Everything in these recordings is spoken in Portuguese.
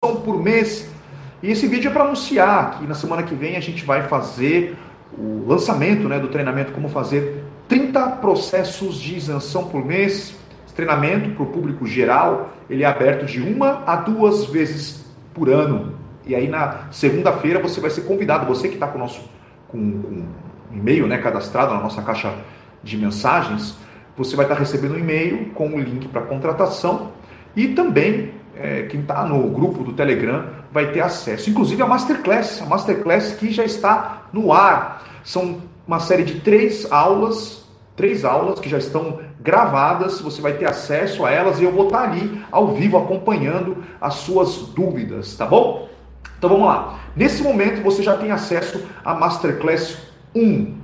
por mês. E esse vídeo é para anunciar que na semana que vem a gente vai fazer o lançamento né, do treinamento Como Fazer 30 processos de isenção por mês. Esse treinamento para o público geral, ele é aberto de uma a duas vezes por ano. E aí na segunda-feira você vai ser convidado, você que está com o nosso com, com e-mail né, cadastrado na nossa caixa de mensagens, você vai estar tá recebendo um e-mail com o link para contratação e também é, quem está no grupo do Telegram vai ter acesso. Inclusive a Masterclass, a Masterclass que já está no ar. São uma série de três aulas, três aulas que já estão gravadas, você vai ter acesso a elas e eu vou estar ali ao vivo acompanhando as suas dúvidas, tá bom? Então vamos lá. Nesse momento você já tem acesso à Masterclass 1,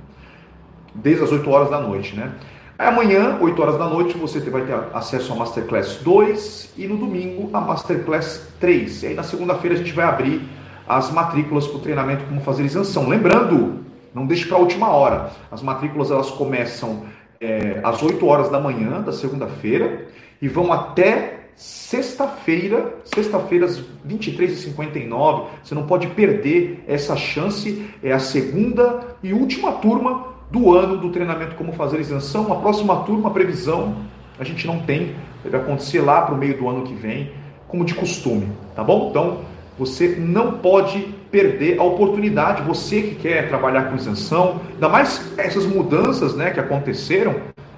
desde as 8 horas da noite, né? Amanhã, 8 horas da noite, você vai ter acesso à Masterclass 2 e no domingo a Masterclass 3. E aí na segunda-feira a gente vai abrir as matrículas para o treinamento como fazer isenção. Lembrando, não deixe para a última hora. As matrículas elas começam é, às 8 horas da manhã da segunda-feira e vão até sexta-feira, sexta-feira às 23h59. Você não pode perder essa chance. É a segunda e última turma do ano do treinamento Como Fazer Isenção. A próxima turma, previsão, a gente não tem, deve acontecer lá para o meio do ano que vem, como de costume, tá bom? Então, você não pode perder a oportunidade, você que quer trabalhar com isenção, ainda mais essas mudanças né, que aconteceram,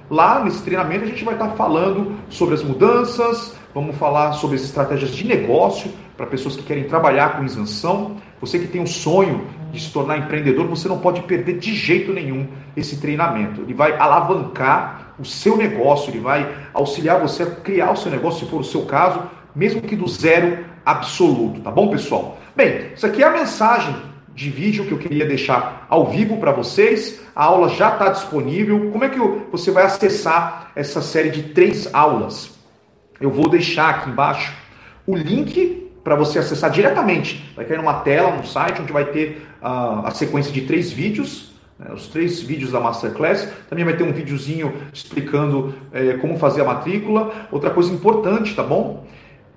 lá nesse treinamento a gente vai estar falando sobre as mudanças, vamos falar sobre as estratégias de negócio para pessoas que querem trabalhar com isenção, você que tem um sonho de se tornar empreendedor, você não pode perder de jeito nenhum esse treinamento. Ele vai alavancar o seu negócio, ele vai auxiliar você a criar o seu negócio, se for o seu caso, mesmo que do zero absoluto, tá bom, pessoal? Bem, isso aqui é a mensagem de vídeo que eu queria deixar ao vivo para vocês. A aula já está disponível. Como é que você vai acessar essa série de três aulas? Eu vou deixar aqui embaixo o link para você acessar diretamente. Vai cair numa tela, no site, onde vai ter uh, a sequência de três vídeos, né, os três vídeos da Masterclass. Também vai ter um videozinho explicando eh, como fazer a matrícula. Outra coisa importante, tá bom?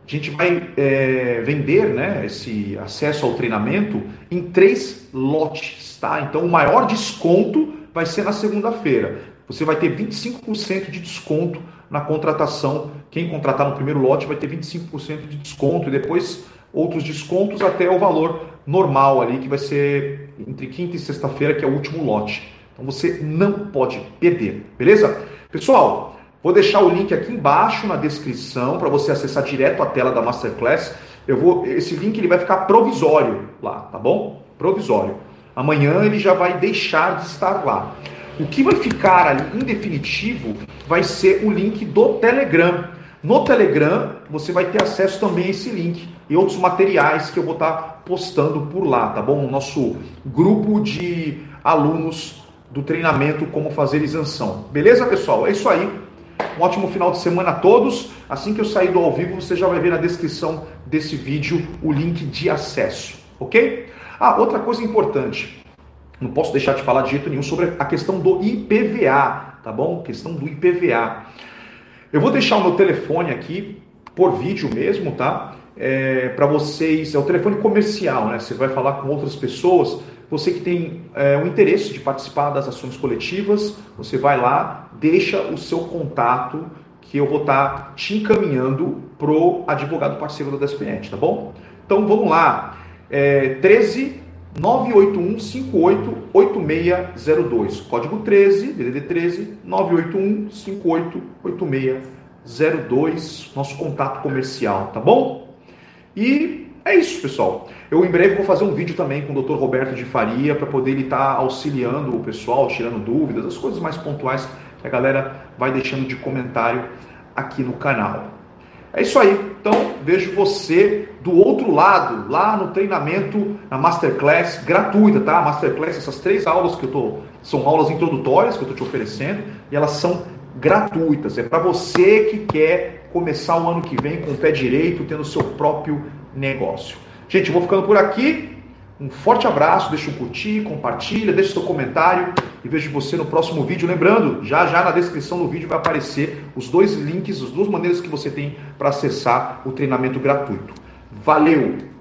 A gente vai é, vender né, esse acesso ao treinamento em três lotes, tá? Então o maior desconto vai ser na segunda-feira. Você vai ter 25% de desconto na contratação. Quem contratar no primeiro lote vai ter 25% de desconto e depois outros descontos até o valor normal ali, que vai ser entre quinta e sexta-feira, que é o último lote. Então você não pode perder, beleza? Pessoal, vou deixar o link aqui embaixo na descrição para você acessar direto a tela da Masterclass. Eu vou, esse link ele vai ficar provisório lá, tá bom? Provisório. Amanhã ele já vai deixar de estar lá. O que vai ficar ali em definitivo vai ser o link do Telegram. No Telegram você vai ter acesso também a esse link e outros materiais que eu vou estar postando por lá, tá bom? O nosso grupo de alunos do treinamento Como Fazer Isenção. Beleza, pessoal? É isso aí. Um ótimo final de semana a todos. Assim que eu sair do ao vivo, você já vai ver na descrição desse vídeo o link de acesso, ok? Ah, outra coisa importante não posso deixar de falar de jeito nenhum sobre a questão do IPVA, tá bom? Questão do IPVA. Eu vou deixar o meu telefone aqui por vídeo mesmo, tá? É, para vocês, é o telefone comercial, né? Você vai falar com outras pessoas. Você que tem é, o interesse de participar das ações coletivas, você vai lá, deixa o seu contato que eu vou estar tá te encaminhando pro advogado parceiro da DSPNet, tá bom? Então vamos lá. É, 13 981 588602. Código 13, DDD 13, 981 588602, nosso contato comercial, tá bom? E é isso, pessoal. Eu em breve vou fazer um vídeo também com o Dr. Roberto de Faria para poder ele estar tá auxiliando o pessoal, tirando dúvidas, as coisas mais pontuais que a galera vai deixando de comentário aqui no canal. É isso aí. Então, vejo você do outro lado, lá no treinamento, na Masterclass gratuita, tá? Masterclass, essas três aulas que eu tô, são aulas introdutórias que eu tô te oferecendo e elas são gratuitas. É para você que quer começar o ano que vem com o pé direito, tendo o seu próprio negócio. Gente, vou ficando por aqui. Um forte abraço, deixa um curtir, compartilha, deixa seu comentário e vejo você no próximo vídeo. Lembrando, já já na descrição do vídeo vai aparecer os dois links, as duas maneiras que você tem para acessar o treinamento gratuito. Valeu!